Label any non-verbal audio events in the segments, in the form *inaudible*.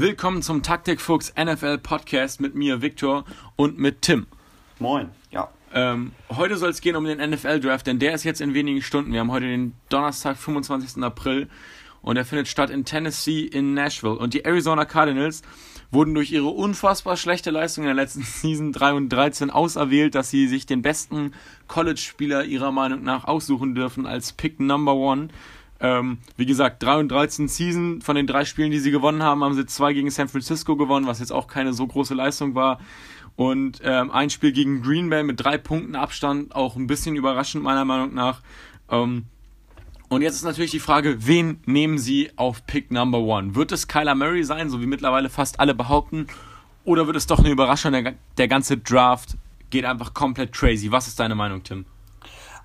Willkommen zum Taktikfuchs NFL Podcast mit mir, Viktor, und mit Tim. Moin, ja. Ähm, heute soll es gehen um den NFL Draft, denn der ist jetzt in wenigen Stunden. Wir haben heute den Donnerstag, 25. April und er findet statt in Tennessee in Nashville. Und die Arizona Cardinals wurden durch ihre unfassbar schlechte Leistung in der letzten *laughs* Season 3 und 13 auserwählt, dass sie sich den besten College-Spieler ihrer Meinung nach aussuchen dürfen als Pick Number One. Ähm, wie gesagt, 3 und 13 Season. Von den drei Spielen, die sie gewonnen haben, haben sie zwei gegen San Francisco gewonnen, was jetzt auch keine so große Leistung war. Und ähm, ein Spiel gegen Green Bay mit drei Punkten Abstand, auch ein bisschen überraschend meiner Meinung nach. Ähm, und jetzt ist natürlich die Frage, wen nehmen Sie auf Pick Number One? Wird es Kyler Murray sein, so wie mittlerweile fast alle behaupten? Oder wird es doch eine Überraschung? Der, der ganze Draft geht einfach komplett crazy. Was ist deine Meinung, Tim?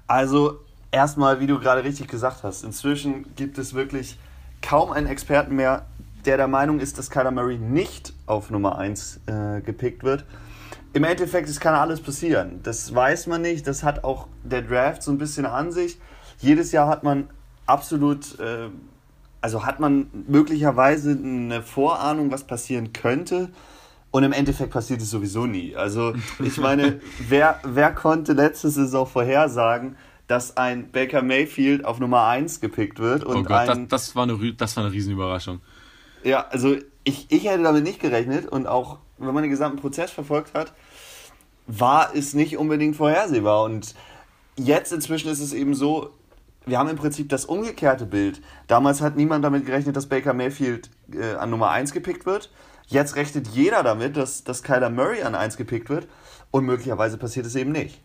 Also, erstmal, wie du gerade richtig gesagt hast, inzwischen gibt es wirklich kaum einen Experten mehr, der der Meinung ist, dass Kyler Murray nicht auf Nummer 1 äh, gepickt wird. Im Endeffekt, es kann alles passieren. Das weiß man nicht. Das hat auch der Draft so ein bisschen an sich. Jedes Jahr hat man absolut, äh, also hat man möglicherweise eine Vorahnung, was passieren könnte. Und im Endeffekt passiert es sowieso nie. Also ich meine, *laughs* wer, wer konnte letzte Saison vorhersagen, dass ein Baker Mayfield auf Nummer 1 gepickt wird? Und oh Gott, ein, das, das, war eine, das war eine Riesenüberraschung. Ja, also ich, ich hätte damit nicht gerechnet und auch wenn man den gesamten Prozess verfolgt hat, war es nicht unbedingt vorhersehbar. Und jetzt inzwischen ist es eben so, wir haben im Prinzip das umgekehrte Bild. Damals hat niemand damit gerechnet, dass Baker Mayfield äh, an Nummer 1 gepickt wird. Jetzt rechnet jeder damit, dass, dass Kyler Murray an 1 gepickt wird. Und möglicherweise passiert es eben nicht.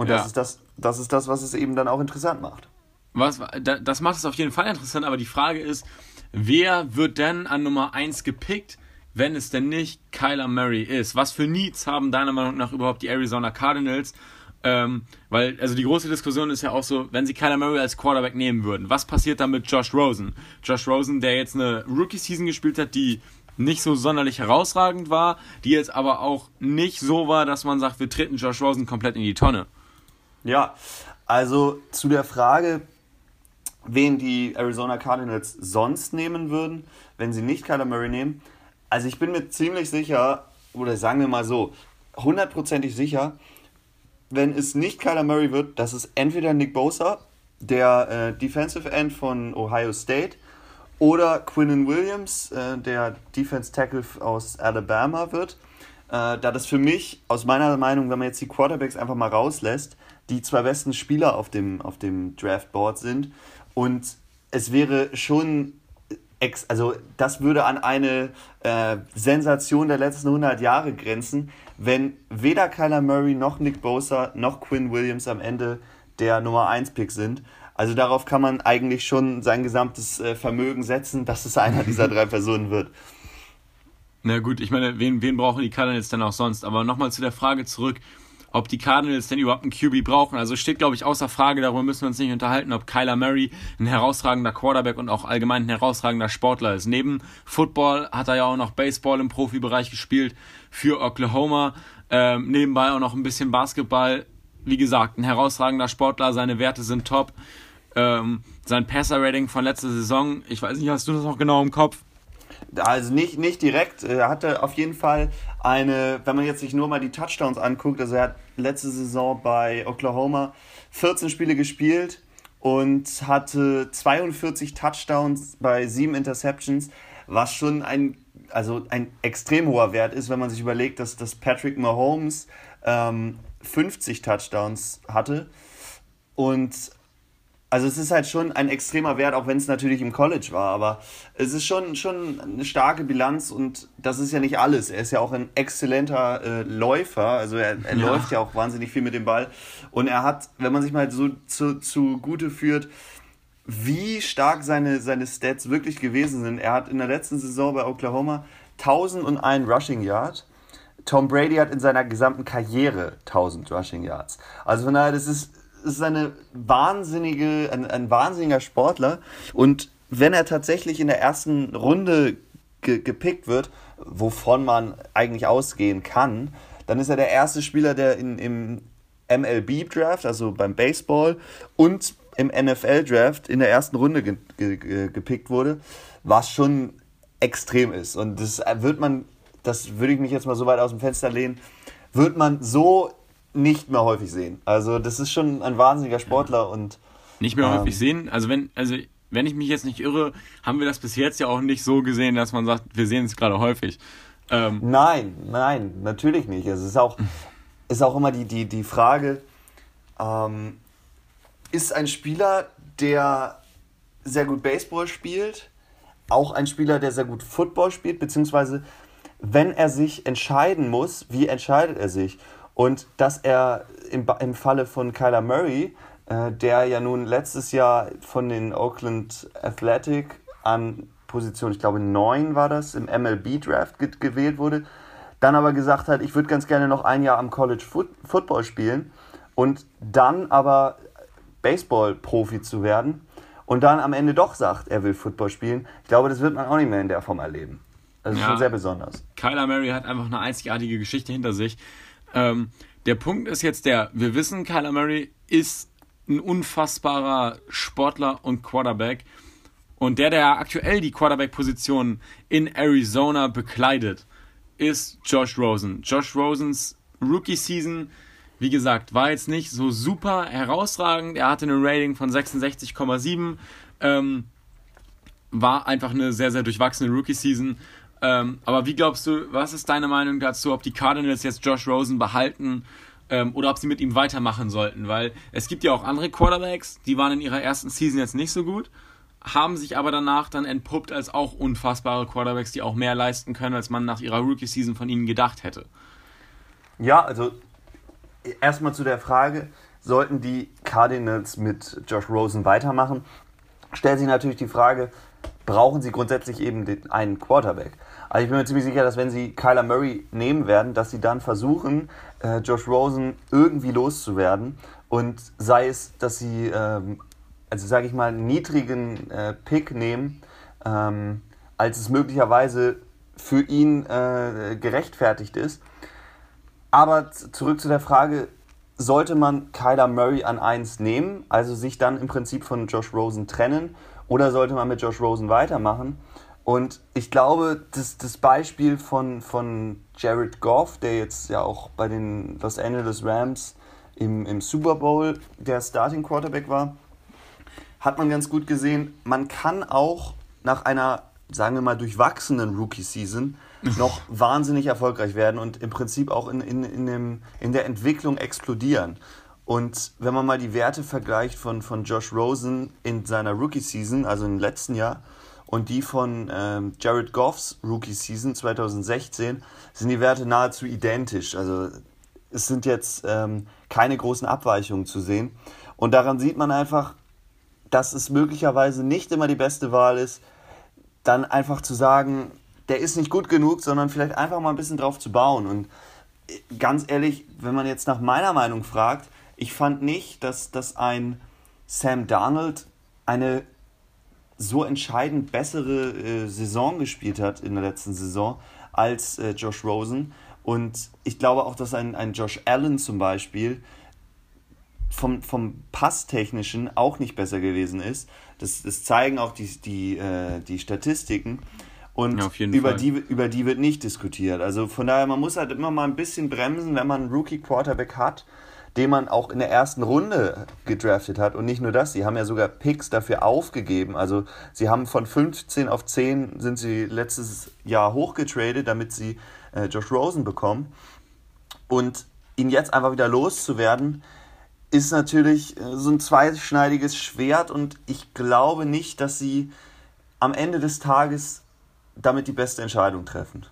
Und ja. das, ist das, das ist das, was es eben dann auch interessant macht. Was, das macht es auf jeden Fall interessant, aber die Frage ist, wer wird denn an Nummer 1 gepickt, wenn es denn nicht Kyler Murray ist? Was für Needs haben deiner Meinung nach überhaupt die Arizona Cardinals? Ähm, weil, also die große Diskussion ist ja auch so, wenn sie Kyler Murray als Quarterback nehmen würden, was passiert dann mit Josh Rosen? Josh Rosen, der jetzt eine Rookie-Season gespielt hat, die nicht so sonderlich herausragend war, die jetzt aber auch nicht so war, dass man sagt, wir treten Josh Rosen komplett in die Tonne. Ja, also zu der Frage, wen die Arizona Cardinals sonst nehmen würden, wenn sie nicht Kyler Murray nehmen. Also ich bin mir ziemlich sicher, oder sagen wir mal so, hundertprozentig sicher, wenn es nicht Kyler Murray wird, dass es entweder Nick Bosa, der äh, Defensive End von Ohio State, oder Quinnen Williams, äh, der Defense Tackle aus Alabama wird. Äh, da das für mich, aus meiner Meinung, wenn man jetzt die Quarterbacks einfach mal rauslässt, die zwei besten Spieler auf dem, auf dem Draftboard sind. Und es wäre schon ex, also das würde an eine äh, Sensation der letzten 100 Jahre grenzen, wenn weder Kyler Murray noch Nick Bosa noch Quinn Williams am Ende der Nummer 1 Pick sind. Also darauf kann man eigentlich schon sein gesamtes äh, Vermögen setzen, dass es einer dieser drei *laughs* Personen wird. Na gut, ich meine, wen, wen brauchen die Cardinals denn auch sonst? Aber nochmal zu der Frage zurück ob die Cardinals denn überhaupt einen QB brauchen. Also steht, glaube ich, außer Frage, darüber müssen wir uns nicht unterhalten, ob Kyler Murray ein herausragender Quarterback und auch allgemein ein herausragender Sportler ist. Neben Football hat er ja auch noch Baseball im Profibereich gespielt für Oklahoma. Ähm, nebenbei auch noch ein bisschen Basketball. Wie gesagt, ein herausragender Sportler, seine Werte sind top. Ähm, sein Passer-Rating von letzter Saison, ich weiß nicht, hast du das noch genau im Kopf? Also nicht, nicht direkt. Er hatte auf jeden Fall eine, wenn man jetzt sich nur mal die Touchdowns anguckt, also er hat letzte Saison bei Oklahoma 14 Spiele gespielt und hatte 42 Touchdowns bei 7 Interceptions, was schon ein, also ein extrem hoher Wert ist, wenn man sich überlegt, dass, dass Patrick Mahomes ähm, 50 Touchdowns hatte. Und also es ist halt schon ein extremer Wert, auch wenn es natürlich im College war, aber es ist schon, schon eine starke Bilanz und das ist ja nicht alles. Er ist ja auch ein exzellenter äh, Läufer, also er, er ja. läuft ja auch wahnsinnig viel mit dem Ball und er hat, wenn man sich mal so zu, zu Gute führt, wie stark seine, seine Stats wirklich gewesen sind. Er hat in der letzten Saison bei Oklahoma 1001 Rushing Yard. Tom Brady hat in seiner gesamten Karriere 1000 Rushing Yards. Also von daher, das ist ist eine wahnsinnige, ein, ein wahnsinniger Sportler. Und wenn er tatsächlich in der ersten Runde ge gepickt wird, wovon man eigentlich ausgehen kann, dann ist er der erste Spieler, der in, im MLB-Draft, also beim Baseball, und im NFL-Draft in der ersten Runde ge ge gepickt wurde, was schon extrem ist. Und das wird man, das würde ich mich jetzt mal so weit aus dem Fenster lehnen, wird man so nicht mehr häufig sehen. Also das ist schon ein wahnsinniger Sportler und nicht mehr ähm, häufig sehen. Also wenn, also wenn ich mich jetzt nicht irre, haben wir das bis jetzt ja auch nicht so gesehen, dass man sagt, wir sehen es gerade häufig. Ähm, nein, nein, natürlich nicht. Es ist auch, ist auch immer die, die, die Frage, ähm, ist ein Spieler, der sehr gut Baseball spielt, auch ein Spieler, der sehr gut Football spielt, beziehungsweise wenn er sich entscheiden muss, wie entscheidet er sich? Und dass er im, im Falle von Kyler Murray, äh, der ja nun letztes Jahr von den Oakland Athletic an Position, ich glaube 9 war das, im MLB-Draft ge gewählt wurde, dann aber gesagt hat, ich würde ganz gerne noch ein Jahr am College Foot Football spielen und dann aber Baseball-Profi zu werden und dann am Ende doch sagt, er will Football spielen. Ich glaube, das wird man auch nicht mehr in der Form erleben. Das ist ja, schon sehr besonders. Kyler Murray hat einfach eine einzigartige Geschichte hinter sich. Ähm, der Punkt ist jetzt der, wir wissen, Kyler Murray ist ein unfassbarer Sportler und Quarterback. Und der, der aktuell die Quarterback-Position in Arizona bekleidet, ist Josh Rosen. Josh Rosens Rookie-Season, wie gesagt, war jetzt nicht so super herausragend. Er hatte eine Rating von 66,7. Ähm, war einfach eine sehr, sehr durchwachsene Rookie-Season. Ähm, aber wie glaubst du, was ist deine Meinung dazu, ob die Cardinals jetzt Josh Rosen behalten ähm, oder ob sie mit ihm weitermachen sollten? Weil es gibt ja auch andere Quarterbacks, die waren in ihrer ersten Season jetzt nicht so gut, haben sich aber danach dann entpuppt als auch unfassbare Quarterbacks, die auch mehr leisten können, als man nach ihrer Rookie-Season von ihnen gedacht hätte. Ja, also erstmal zu der Frage, sollten die Cardinals mit Josh Rosen weitermachen? Stellt sich natürlich die Frage, brauchen sie grundsätzlich eben den, einen Quarterback? Also ich bin mir ziemlich sicher, dass wenn sie Kyler Murray nehmen werden, dass sie dann versuchen, äh, Josh Rosen irgendwie loszuwerden. Und sei es, dass sie, ähm, also sage ich mal, einen niedrigen äh, Pick nehmen, ähm, als es möglicherweise für ihn äh, gerechtfertigt ist. Aber zurück zu der Frage, sollte man Kyler Murray an 1 nehmen, also sich dann im Prinzip von Josh Rosen trennen, oder sollte man mit Josh Rosen weitermachen? Und ich glaube, das, das Beispiel von, von Jared Goff, der jetzt ja auch bei den Los Angeles Rams im, im Super Bowl der Starting Quarterback war, hat man ganz gut gesehen. Man kann auch nach einer, sagen wir mal, durchwachsenen Rookie-Season *laughs* noch wahnsinnig erfolgreich werden und im Prinzip auch in, in, in, dem, in der Entwicklung explodieren. Und wenn man mal die Werte vergleicht von, von Josh Rosen in seiner Rookie-Season, also im letzten Jahr, und die von ähm, Jared Goffs Rookie Season 2016 sind die Werte nahezu identisch. Also es sind jetzt ähm, keine großen Abweichungen zu sehen. Und daran sieht man einfach, dass es möglicherweise nicht immer die beste Wahl ist, dann einfach zu sagen, der ist nicht gut genug, sondern vielleicht einfach mal ein bisschen drauf zu bauen. Und äh, ganz ehrlich, wenn man jetzt nach meiner Meinung fragt, ich fand nicht, dass, dass ein Sam Darnold eine so entscheidend bessere äh, Saison gespielt hat in der letzten Saison als äh, Josh Rosen. Und ich glaube auch, dass ein, ein Josh Allen zum Beispiel vom, vom Passtechnischen auch nicht besser gewesen ist. Das, das zeigen auch die, die, äh, die Statistiken. Und ja, über, die, über die wird nicht diskutiert. Also von daher, man muss halt immer mal ein bisschen bremsen, wenn man einen Rookie-Quarterback hat den man auch in der ersten Runde gedraftet hat. Und nicht nur das, sie haben ja sogar Picks dafür aufgegeben. Also sie haben von 15 auf 10 sind sie letztes Jahr hochgetradet, damit sie äh, Josh Rosen bekommen. Und ihn jetzt einfach wieder loszuwerden, ist natürlich äh, so ein zweischneidiges Schwert und ich glaube nicht, dass sie am Ende des Tages damit die beste Entscheidung treffen.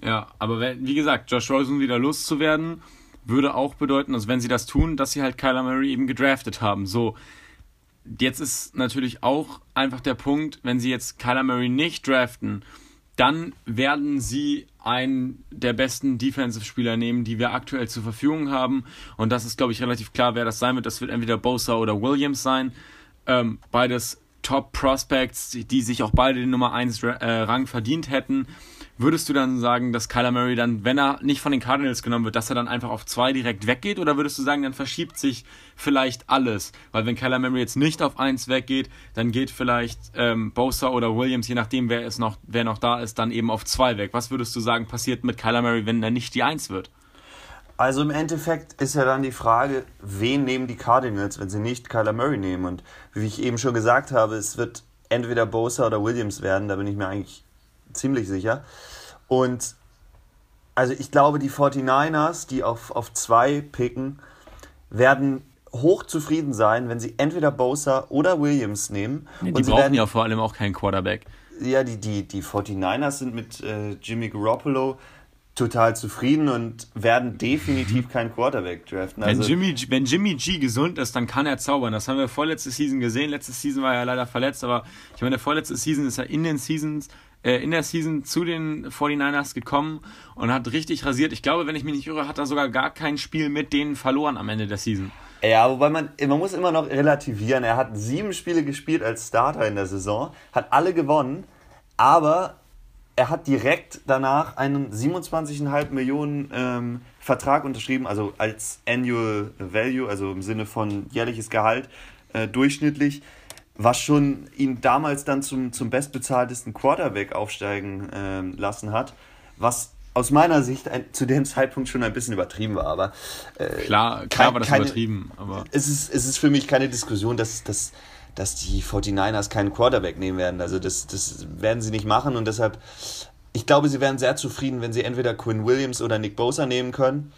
Ja, aber wie gesagt, Josh Rosen wieder loszuwerden, würde auch bedeuten, also wenn sie das tun, dass sie halt Kyler Murray eben gedraftet haben. So, jetzt ist natürlich auch einfach der Punkt, wenn sie jetzt Kyler Murray nicht draften, dann werden sie einen der besten Defensive-Spieler nehmen, die wir aktuell zur Verfügung haben. Und das ist, glaube ich, relativ klar, wer das sein wird. Das wird entweder Bosa oder Williams sein. Ähm, beides Top-Prospects, die sich auch beide den Nummer 1 äh, verdient hätten. Würdest du dann sagen, dass Kyler Murray dann, wenn er nicht von den Cardinals genommen wird, dass er dann einfach auf zwei direkt weggeht? Oder würdest du sagen, dann verschiebt sich vielleicht alles? Weil wenn Kyler Murray jetzt nicht auf eins weggeht, dann geht vielleicht ähm, Bosa oder Williams, je nachdem, wer, ist noch, wer noch da ist, dann eben auf zwei weg. Was würdest du sagen, passiert mit Kyler Murray, wenn er nicht die Eins wird? Also im Endeffekt ist ja dann die Frage, wen nehmen die Cardinals, wenn sie nicht Kyler Murray nehmen? Und wie ich eben schon gesagt habe, es wird entweder Bosa oder Williams werden, da bin ich mir eigentlich ziemlich sicher. Und also ich glaube, die 49ers, die auf, auf zwei picken, werden hoch zufrieden sein, wenn sie entweder Bosa oder Williams nehmen. Ja, die brauchen werden, ja vor allem auch keinen Quarterback. Ja, die, die, die 49ers sind mit äh, Jimmy Garoppolo total zufrieden und werden definitiv *laughs* keinen Quarterback draften. Also wenn, Jimmy, wenn Jimmy G gesund ist, dann kann er zaubern. Das haben wir vorletzte Season gesehen. Letzte Season war er leider verletzt, aber ich meine, vorletzte Season ist er in den Seasons in der Season zu den 49ers gekommen und hat richtig rasiert. Ich glaube, wenn ich mich nicht irre, hat er sogar gar kein Spiel mit denen verloren am Ende der Season. Ja, wobei man, man muss immer noch relativieren. Er hat sieben Spiele gespielt als Starter in der Saison, hat alle gewonnen, aber er hat direkt danach einen 27,5 Millionen ähm, Vertrag unterschrieben, also als Annual Value, also im Sinne von jährliches Gehalt, äh, durchschnittlich, was schon ihn damals dann zum, zum bestbezahltesten Quarterback aufsteigen äh, lassen hat, was aus meiner Sicht ein, zu dem *laughs* Zeitpunkt schon ein bisschen übertrieben war. Aber äh, klar, klar kein, war das keine, übertrieben. Aber es ist, es ist für mich keine Diskussion, dass, dass dass die 49ers keinen Quarterback nehmen werden. Also das, das werden sie nicht machen und deshalb, ich glaube, sie wären sehr zufrieden, wenn sie entweder Quinn Williams oder Nick Bosa nehmen können.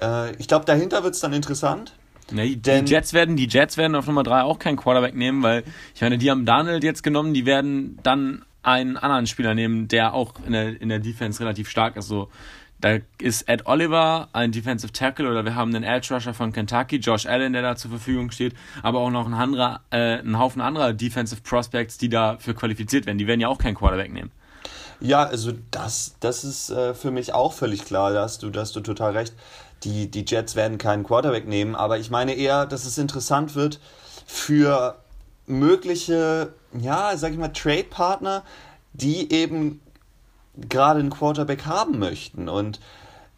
Äh, ich glaube, dahinter wird es dann interessant. Nee, die, Jets werden, die Jets werden auf Nummer 3 auch keinen Quarterback nehmen, weil ich meine, die haben Donald jetzt genommen, die werden dann einen anderen Spieler nehmen, der auch in der, in der Defense relativ stark ist. So, da ist Ed Oliver, ein Defensive Tackle, oder wir haben einen Edge Rusher von Kentucky, Josh Allen, der da zur Verfügung steht, aber auch noch ein, anderer, äh, ein Haufen anderer Defensive Prospects, die dafür qualifiziert werden. Die werden ja auch keinen Quarterback nehmen. Ja, also das, das ist äh, für mich auch völlig klar, da hast du, da hast du total recht. Die, die Jets werden keinen Quarterback nehmen, aber ich meine eher, dass es interessant wird für mögliche, ja, sag ich mal, Trade-Partner, die eben gerade einen Quarterback haben möchten. Und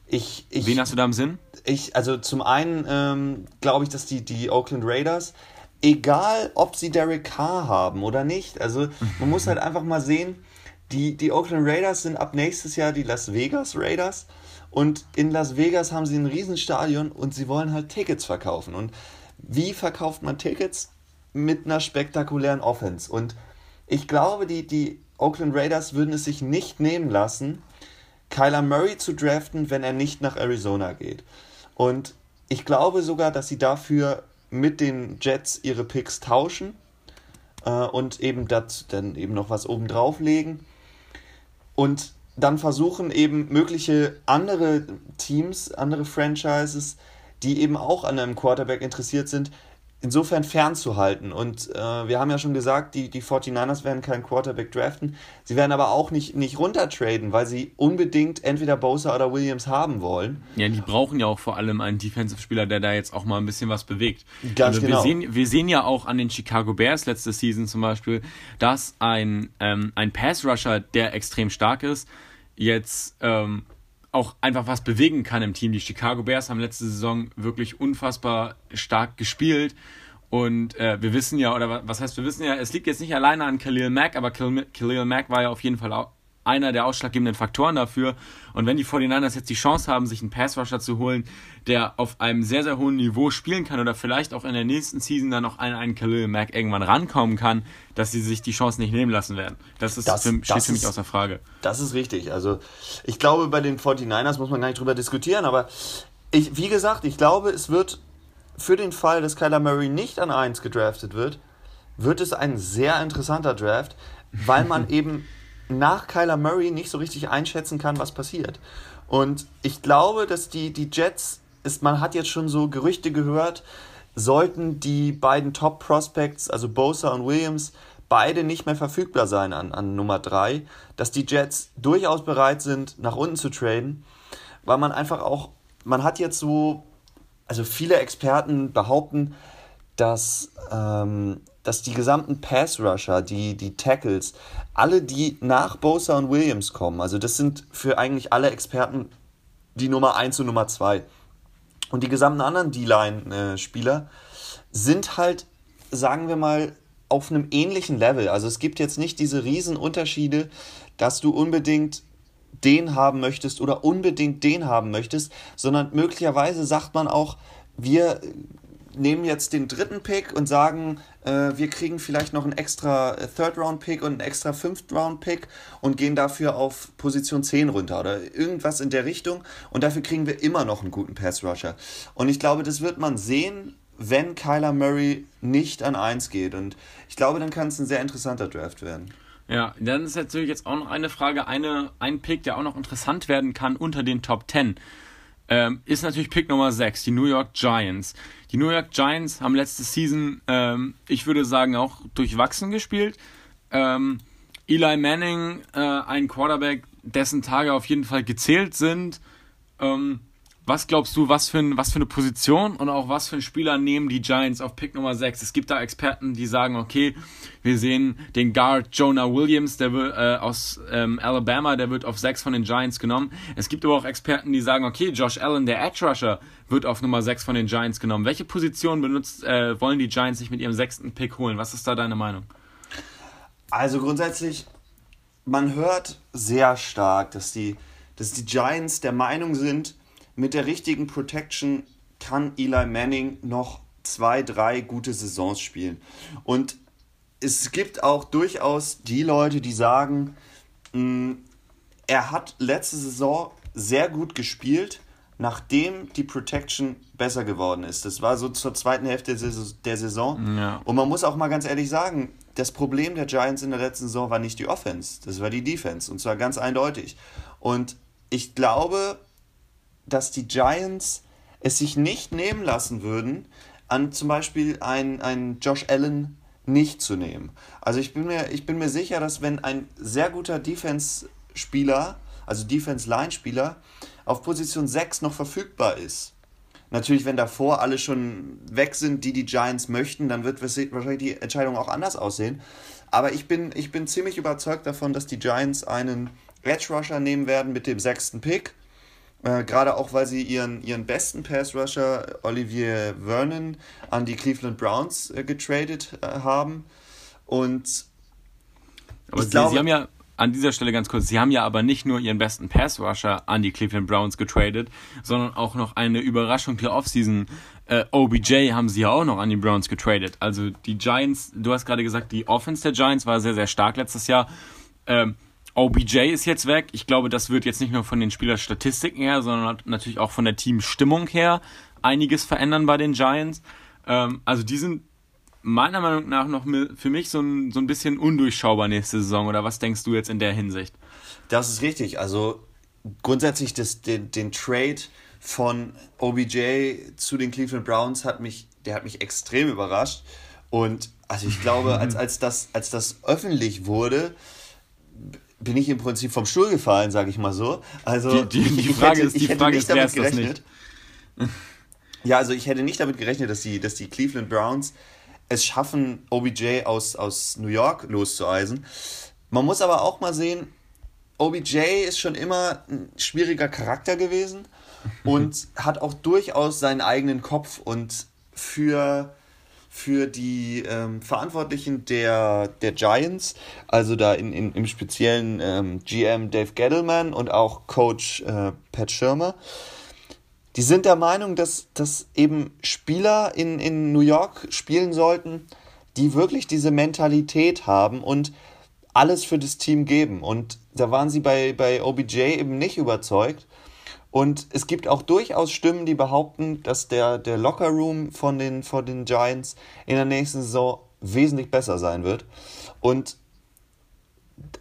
ich, ich. Wen hast du da im Sinn? Ich, also zum einen ähm, glaube ich, dass die, die Oakland Raiders, egal ob sie Derek Carr haben oder nicht, also man muss *laughs* halt einfach mal sehen, die, die Oakland Raiders sind ab nächstes Jahr die Las Vegas Raiders. Und in Las Vegas haben sie ein Riesenstadion und sie wollen halt Tickets verkaufen. Und wie verkauft man Tickets? Mit einer spektakulären Offense. Und ich glaube, die, die Oakland Raiders würden es sich nicht nehmen lassen, Kyler Murray zu draften, wenn er nicht nach Arizona geht. Und ich glaube sogar, dass sie dafür mit den Jets ihre Picks tauschen äh, und eben das dann eben noch was oben drauflegen und dann versuchen eben mögliche andere Teams, andere Franchises, die eben auch an einem Quarterback interessiert sind, insofern fernzuhalten. Und äh, wir haben ja schon gesagt, die, die 49ers werden keinen Quarterback draften. Sie werden aber auch nicht, nicht runtertraden, weil sie unbedingt entweder Bosa oder Williams haben wollen. Ja, die brauchen ja auch vor allem einen Defensive-Spieler, der da jetzt auch mal ein bisschen was bewegt. Ganz also genau. Wir sehen, wir sehen ja auch an den Chicago Bears letzte Season zum Beispiel, dass ein, ähm, ein Pass-Rusher, der extrem stark ist, jetzt ähm, auch einfach was bewegen kann im Team. Die Chicago Bears haben letzte Saison wirklich unfassbar stark gespielt. Und äh, wir wissen ja, oder was heißt, wir wissen ja, es liegt jetzt nicht alleine an Khalil Mack, aber Khalil Mack war ja auf jeden Fall auch einer der ausschlaggebenden Faktoren dafür. Und wenn die 49ers jetzt die Chance haben, sich einen Passrusher zu holen, der auf einem sehr, sehr hohen Niveau spielen kann oder vielleicht auch in der nächsten Season dann noch an einen Khalil Mack irgendwann rankommen kann, dass sie sich die Chance nicht nehmen lassen werden. Das, ist das, für, steht das für mich ist, außer Frage. Das ist richtig. Also ich glaube, bei den 49ers muss man gar nicht drüber diskutieren, aber ich, wie gesagt, ich glaube, es wird für den Fall, dass Kyler Murray nicht an 1 gedraftet wird, wird es ein sehr interessanter Draft, weil man *laughs* eben nach Kyler Murray nicht so richtig einschätzen kann, was passiert. Und ich glaube, dass die, die Jets, ist, man hat jetzt schon so Gerüchte gehört, sollten die beiden Top-Prospects, also Bosa und Williams, beide nicht mehr verfügbar sein an, an Nummer 3, dass die Jets durchaus bereit sind, nach unten zu traden, weil man einfach auch, man hat jetzt so, also viele Experten behaupten, dass ähm, dass die gesamten Pass-Rusher, die, die Tackles, alle, die nach Bosa und Williams kommen, also das sind für eigentlich alle Experten die Nummer 1 und Nummer 2. Und die gesamten anderen D-Line-Spieler sind halt, sagen wir mal, auf einem ähnlichen Level. Also es gibt jetzt nicht diese riesen Unterschiede, dass du unbedingt den haben möchtest oder unbedingt den haben möchtest, sondern möglicherweise sagt man auch, wir nehmen jetzt den dritten Pick und sagen, äh, wir kriegen vielleicht noch einen extra Third-Round-Pick und einen extra Fifth-Round-Pick und gehen dafür auf Position 10 runter oder irgendwas in der Richtung und dafür kriegen wir immer noch einen guten Pass-Rusher. Und ich glaube, das wird man sehen, wenn Kyler Murray nicht an 1 geht und ich glaube, dann kann es ein sehr interessanter Draft werden. Ja, dann ist natürlich jetzt auch noch eine Frage, eine, ein Pick, der auch noch interessant werden kann unter den Top 10 ähm, ist natürlich Pick Nummer 6, die New York Giants. Die New York Giants haben letzte Season, ähm, ich würde sagen, auch durchwachsen gespielt. Ähm, Eli Manning, äh, ein Quarterback, dessen Tage auf jeden Fall gezählt sind. Ähm, was glaubst du, was für, ein, was für eine Position und auch was für ein Spieler nehmen die Giants auf Pick Nummer 6? Es gibt da Experten, die sagen, okay, wir sehen den Guard Jonah Williams, der wird, äh, aus ähm, Alabama, der wird auf 6 von den Giants genommen. Es gibt aber auch Experten, die sagen, okay, Josh Allen, der Edge Rusher, wird auf Nummer 6 von den Giants genommen. Welche Position benutzt, äh, wollen die Giants sich mit ihrem sechsten Pick holen? Was ist da deine Meinung? Also grundsätzlich, man hört sehr stark, dass die, dass die Giants der Meinung sind, mit der richtigen Protection kann Eli Manning noch zwei, drei gute Saisons spielen. Und es gibt auch durchaus die Leute, die sagen, mh, mm, er hat letzte Saison sehr gut gespielt, nachdem die Protection besser geworden ist. Das war so zur zweiten Hälfte der Saison. Ja. Und man muss auch mal ganz ehrlich sagen, das Problem der Giants in der letzten Saison war nicht die Offense, das war die Defense. Und zwar ganz eindeutig. Und ich glaube, dass die Giants es sich nicht nehmen lassen würden, an zum Beispiel einen Josh Allen nicht zu nehmen. Also ich bin mir, ich bin mir sicher, dass wenn ein sehr guter Defense-Spieler, also Defense-Line-Spieler, auf Position 6 noch verfügbar ist, natürlich, wenn davor alle schon weg sind, die die Giants möchten, dann wird wahrscheinlich die Entscheidung auch anders aussehen. Aber ich bin, ich bin ziemlich überzeugt davon, dass die Giants einen Edge Rusher nehmen werden mit dem sechsten Pick äh, Gerade auch, weil sie ihren, ihren besten Pass-Rusher Olivier Vernon an die Cleveland Browns äh, getradet äh, haben. Und aber sie, glaube, sie haben ja an dieser Stelle ganz kurz, sie haben ja aber nicht nur ihren besten Pass-Rusher an die Cleveland Browns getradet, sondern auch noch eine Überraschung der Offseason. Äh, OBJ haben sie ja auch noch an die Browns getradet. Also die Giants, du hast gerade gesagt, die Offense der Giants war sehr, sehr stark letztes Jahr. Ähm, OBJ ist jetzt weg. Ich glaube, das wird jetzt nicht nur von den Spielerstatistiken her, sondern natürlich auch von der Teamstimmung her einiges verändern bei den Giants. Ähm, also die sind meiner Meinung nach noch für mich so ein, so ein bisschen undurchschaubar nächste Saison. Oder was denkst du jetzt in der Hinsicht? Das ist richtig. Also grundsätzlich das, den, den Trade von OBJ zu den Cleveland Browns hat mich, der hat mich extrem überrascht. Und also ich glaube, als, *laughs* als, das, als das öffentlich wurde, bin ich im Prinzip vom Stuhl gefallen, sage ich mal so. Also die, die, die Frage hätte, ist, die Frage ist, damit gerechnet. Ja, also ich hätte nicht damit gerechnet, dass die, dass die Cleveland Browns es schaffen, OBJ aus, aus New York loszueisen. Man muss aber auch mal sehen, OBJ ist schon immer ein schwieriger Charakter gewesen *laughs* und hat auch durchaus seinen eigenen Kopf und für für die ähm, Verantwortlichen der, der Giants, also da in, in, im speziellen ähm, GM Dave Gettleman und auch Coach äh, Pat Schirmer. Die sind der Meinung, dass, dass eben Spieler in, in New York spielen sollten, die wirklich diese Mentalität haben und alles für das Team geben. Und da waren sie bei, bei OBJ eben nicht überzeugt. Und es gibt auch durchaus Stimmen, die behaupten, dass der, der Locker-Room von den, von den Giants in der nächsten Saison wesentlich besser sein wird. Und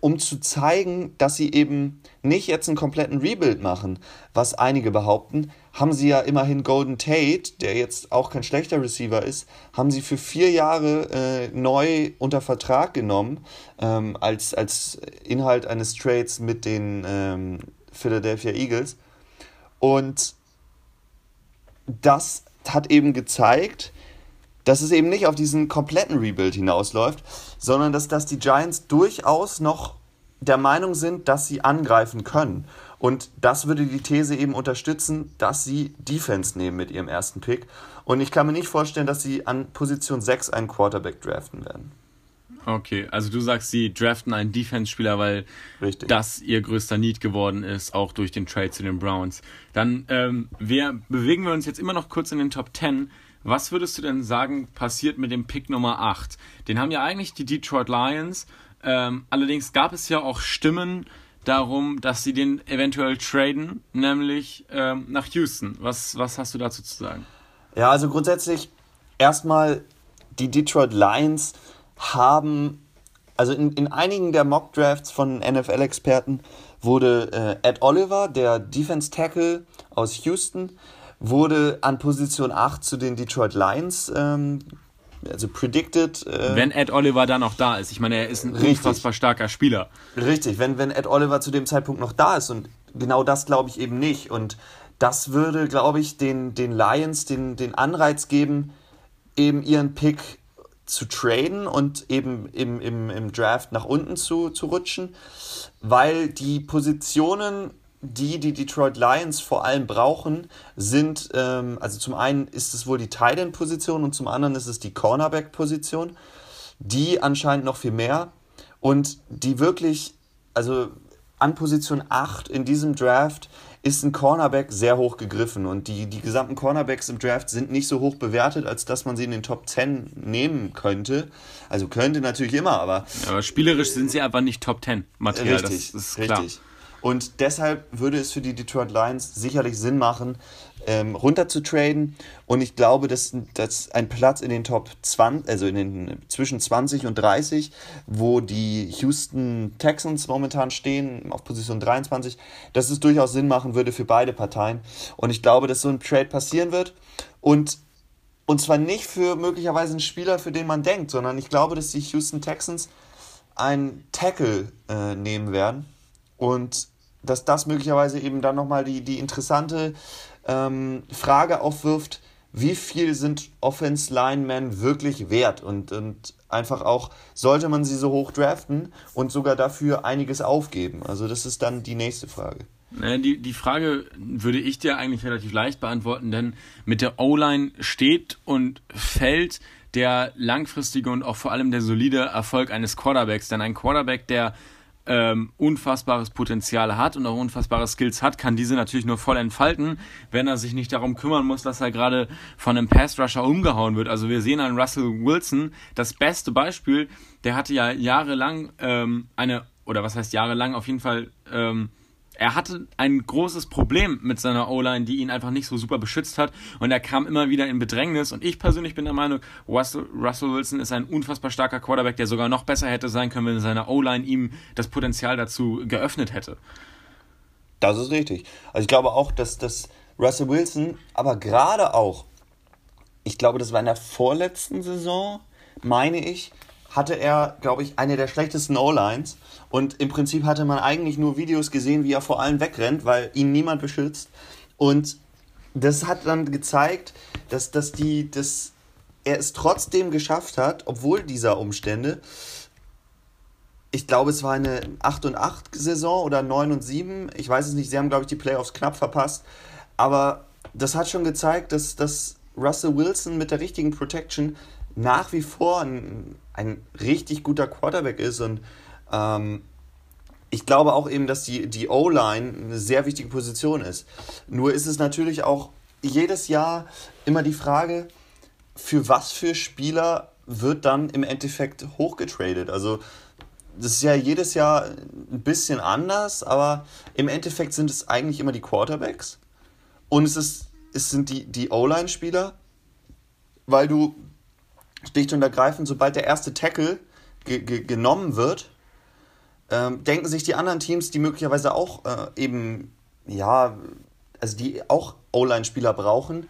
um zu zeigen, dass sie eben nicht jetzt einen kompletten Rebuild machen, was einige behaupten, haben sie ja immerhin Golden Tate, der jetzt auch kein schlechter Receiver ist, haben sie für vier Jahre äh, neu unter Vertrag genommen, ähm, als, als Inhalt eines Trades mit den ähm, Philadelphia Eagles. Und das hat eben gezeigt, dass es eben nicht auf diesen kompletten Rebuild hinausläuft, sondern dass, dass die Giants durchaus noch der Meinung sind, dass sie angreifen können. Und das würde die These eben unterstützen, dass sie Defense nehmen mit ihrem ersten Pick. Und ich kann mir nicht vorstellen, dass sie an Position 6 einen Quarterback draften werden. Okay, also du sagst, sie draften einen Defense-Spieler, weil Richtig. das ihr größter Need geworden ist, auch durch den Trade zu den Browns. Dann ähm, wir, bewegen wir uns jetzt immer noch kurz in den Top 10. Was würdest du denn sagen, passiert mit dem Pick Nummer 8? Den haben ja eigentlich die Detroit Lions. Ähm, allerdings gab es ja auch Stimmen darum, dass sie den eventuell traden, nämlich ähm, nach Houston. Was, was hast du dazu zu sagen? Ja, also grundsätzlich erstmal die Detroit Lions haben, also in, in einigen der Mock Drafts von NFL-Experten wurde äh, Ed Oliver, der Defense Tackle aus Houston, wurde an Position 8 zu den Detroit Lions ähm, also predicted. Äh, wenn Ed Oliver da noch da ist. Ich meine, er ist ein richtig. unfassbar starker Spieler. Richtig, wenn, wenn Ed Oliver zu dem Zeitpunkt noch da ist. Und genau das glaube ich eben nicht. Und das würde, glaube ich, den, den Lions den, den Anreiz geben, eben ihren Pick zu traden und eben im, im, im Draft nach unten zu, zu rutschen, weil die Positionen, die die Detroit Lions vor allem brauchen, sind, ähm, also zum einen ist es wohl die Tight End Position und zum anderen ist es die Cornerback Position, die anscheinend noch viel mehr und die wirklich, also an Position 8 in diesem Draft ist ein Cornerback sehr hoch gegriffen und die, die gesamten Cornerbacks im Draft sind nicht so hoch bewertet, als dass man sie in den Top 10 nehmen könnte. Also könnte natürlich immer, aber. Aber spielerisch sind sie einfach nicht Top 10 Material. Richtig, das ist klar. Und deshalb würde es für die Detroit Lions sicherlich Sinn machen, ähm, runter zu traden. Und ich glaube, dass, dass ein Platz in den Top 20, also in den zwischen 20 und 30, wo die Houston Texans momentan stehen, auf Position 23, dass es durchaus Sinn machen würde für beide Parteien. Und ich glaube, dass so ein Trade passieren wird. Und und zwar nicht für möglicherweise einen Spieler, für den man denkt, sondern ich glaube, dass die Houston Texans einen Tackle äh, nehmen werden und dass das möglicherweise eben dann nochmal die, die interessante ähm, Frage aufwirft, wie viel sind Offense Linemen wirklich wert und, und einfach auch, sollte man sie so hoch draften und sogar dafür einiges aufgeben? Also das ist dann die nächste Frage. Die, die Frage würde ich dir eigentlich relativ leicht beantworten, denn mit der O-Line steht und fällt der langfristige und auch vor allem der solide Erfolg eines Quarterbacks. Denn ein Quarterback, der ähm, unfassbares Potenzial hat und auch unfassbare Skills hat, kann diese natürlich nur voll entfalten, wenn er sich nicht darum kümmern muss, dass er gerade von einem Pass-Rusher umgehauen wird. Also wir sehen an Russell Wilson das beste Beispiel, der hatte ja jahrelang ähm, eine, oder was heißt jahrelang, auf jeden Fall ähm, er hatte ein großes Problem mit seiner O-Line, die ihn einfach nicht so super beschützt hat und er kam immer wieder in Bedrängnis und ich persönlich bin der Meinung, Russell, Russell Wilson ist ein unfassbar starker Quarterback, der sogar noch besser hätte sein können, wenn seine O-Line ihm das Potenzial dazu geöffnet hätte. Das ist richtig. Also ich glaube auch, dass, dass Russell Wilson, aber gerade auch, ich glaube, das war in der vorletzten Saison, meine ich, hatte er, glaube ich, eine der schlechtesten O-Lines. Und im Prinzip hatte man eigentlich nur Videos gesehen, wie er vor allem wegrennt, weil ihn niemand beschützt. Und das hat dann gezeigt, dass, dass, die, dass er es trotzdem geschafft hat, obwohl dieser Umstände, ich glaube, es war eine 8 und 8 Saison oder 9 und 7, ich weiß es nicht, sie haben, glaube ich, die Playoffs knapp verpasst, aber das hat schon gezeigt, dass, dass Russell Wilson mit der richtigen Protection nach wie vor ein, ein richtig guter Quarterback ist und ähm, ich glaube auch eben, dass die, die O-Line eine sehr wichtige Position ist. Nur ist es natürlich auch jedes Jahr immer die Frage, für was für Spieler wird dann im Endeffekt hochgetradet. Also das ist ja jedes Jahr ein bisschen anders, aber im Endeffekt sind es eigentlich immer die Quarterbacks und es, ist, es sind die, die O-Line-Spieler, weil du schlicht und ergreifend, sobald der erste Tackle ge ge genommen wird, ähm, denken sich die anderen Teams, die möglicherweise auch äh, eben, ja, also die auch O-Line-Spieler brauchen,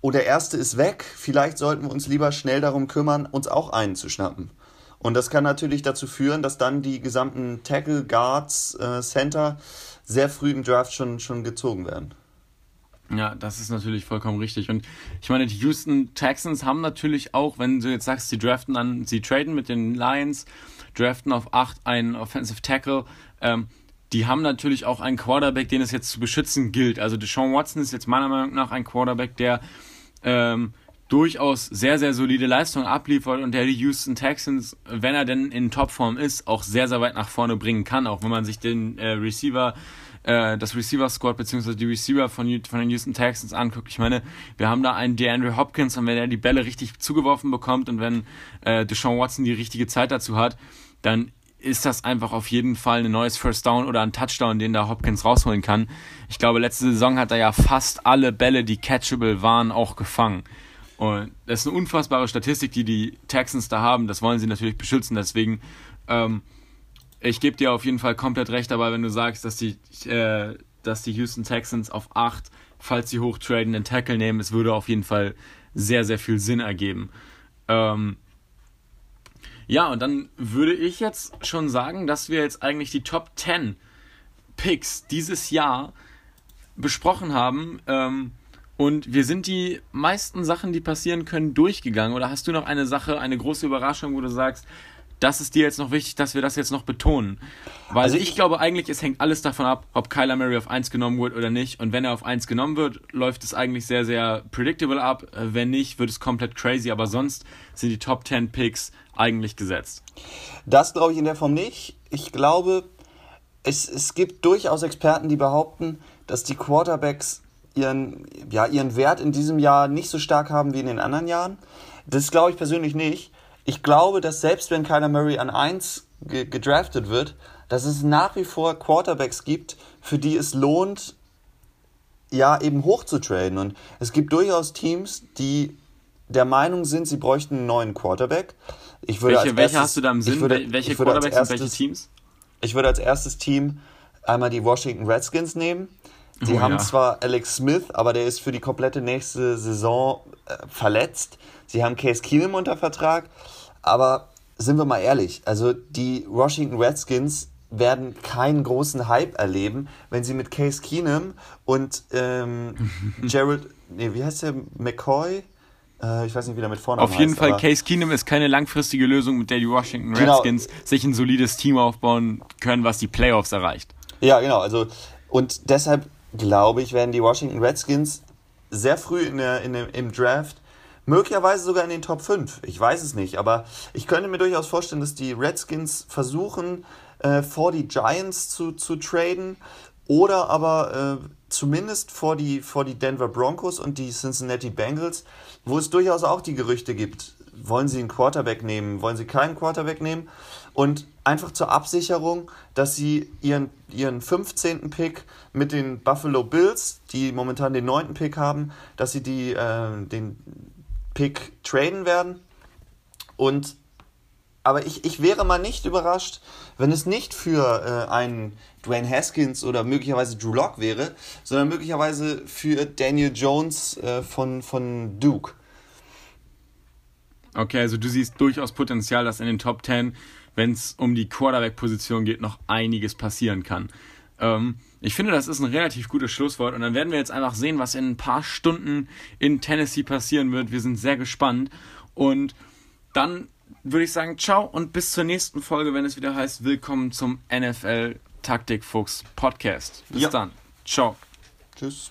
oh, der erste ist weg, vielleicht sollten wir uns lieber schnell darum kümmern, uns auch einen zu schnappen. Und das kann natürlich dazu führen, dass dann die gesamten Tackle, Guards, äh, Center sehr früh im Draft schon, schon gezogen werden. Ja, das ist natürlich vollkommen richtig. Und ich meine, die Houston Texans haben natürlich auch, wenn du jetzt sagst, sie draften dann, sie traden mit den Lions, draften auf 8 einen Offensive Tackle, ähm, die haben natürlich auch einen Quarterback, den es jetzt zu beschützen gilt. Also Deshaun Watson ist jetzt meiner Meinung nach ein Quarterback, der ähm, durchaus sehr, sehr solide Leistung abliefert und der die Houston Texans, wenn er denn in Topform ist, auch sehr, sehr weit nach vorne bringen kann. Auch wenn man sich den äh, Receiver äh, das Receiver-Squad bzw. die Receiver von, von den Houston Texans anguckt. Ich meine, wir haben da einen DeAndre Hopkins und wenn er die Bälle richtig zugeworfen bekommt und wenn äh, Deshaun Watson die richtige Zeit dazu hat, dann ist das einfach auf jeden Fall ein neues First Down oder ein Touchdown, den da Hopkins rausholen kann. Ich glaube, letzte Saison hat er ja fast alle Bälle, die catchable waren, auch gefangen. Und das ist eine unfassbare Statistik, die die Texans da haben. Das wollen sie natürlich beschützen. Deswegen, ähm, ich gebe dir auf jeden Fall komplett recht dabei, wenn du sagst, dass die, äh, dass die Houston Texans auf 8, falls sie hochtraden, den Tackle nehmen. Es würde auf jeden Fall sehr, sehr viel Sinn ergeben. Ähm, ja, und dann würde ich jetzt schon sagen, dass wir jetzt eigentlich die Top 10 Picks dieses Jahr besprochen haben. Ähm, und wir sind die meisten Sachen, die passieren können, durchgegangen. Oder hast du noch eine Sache, eine große Überraschung, wo du sagst, das ist dir jetzt noch wichtig, dass wir das jetzt noch betonen. Weil also ich, glaube eigentlich, es hängt alles davon ab, ob Kyler Murray auf 1 genommen wird oder nicht. Und wenn er auf 1 genommen wird, läuft es eigentlich sehr, sehr predictable ab. Wenn nicht, wird es komplett crazy. Aber sonst sind die Top 10 Picks eigentlich gesetzt. Das glaube ich in der Form nicht. Ich glaube, es, es gibt durchaus Experten, die behaupten, dass die Quarterbacks ihren, ja, ihren Wert in diesem Jahr nicht so stark haben wie in den anderen Jahren. Das glaube ich persönlich nicht ich glaube, dass selbst wenn Kyler Murray an 1 ge gedraftet wird, dass es nach wie vor Quarterbacks gibt, für die es lohnt, ja, eben hoch zu traden. Und es gibt durchaus Teams, die der Meinung sind, sie bräuchten einen neuen Quarterback. Ich würde welche, welche hast du da im Sinn? Würde, welche Quarterbacks erstes, und welche Teams? Ich würde als erstes Team einmal die Washington Redskins nehmen. Die oh, haben ja. zwar Alex Smith, aber der ist für die komplette nächste Saison äh, verletzt. Sie haben Case Keenum unter Vertrag. Aber sind wir mal ehrlich, also die Washington Redskins werden keinen großen Hype erleben, wenn sie mit Case Keenum und ähm, *laughs* Gerald, nee, wie heißt der, McCoy? Äh, ich weiß nicht, wie der mit vorne Auf jeden heißt, Fall, Case Keenum ist keine langfristige Lösung, mit der die Washington genau. Redskins genau. sich ein solides Team aufbauen können, was die Playoffs erreicht. Ja, genau, also und deshalb glaube ich, werden die Washington Redskins sehr früh in der, in der, im Draft Möglicherweise sogar in den Top 5. Ich weiß es nicht. Aber ich könnte mir durchaus vorstellen, dass die Redskins versuchen, äh, vor die Giants zu, zu traden. Oder aber äh, zumindest vor die, vor die Denver Broncos und die Cincinnati Bengals, wo es durchaus auch die Gerüchte gibt. Wollen sie einen Quarterback nehmen? Wollen sie keinen Quarterback nehmen? Und einfach zur Absicherung, dass sie ihren, ihren 15. Pick mit den Buffalo Bills, die momentan den 9. Pick haben, dass sie die, äh, den, Pick traden werden. Und aber ich, ich wäre mal nicht überrascht, wenn es nicht für äh, einen Dwayne Haskins oder möglicherweise Drew Lock wäre, sondern möglicherweise für Daniel Jones äh, von, von Duke. Okay, also du siehst durchaus Potenzial, dass in den Top 10, wenn es um die Quarterback-Position geht, noch einiges passieren kann. Ähm, ich finde, das ist ein relativ gutes Schlusswort und dann werden wir jetzt einfach sehen, was in ein paar Stunden in Tennessee passieren wird. Wir sind sehr gespannt und dann würde ich sagen, ciao und bis zur nächsten Folge, wenn es wieder heißt, willkommen zum NFL Taktik Fuchs Podcast. Bis ja. dann. Ciao. Tschüss.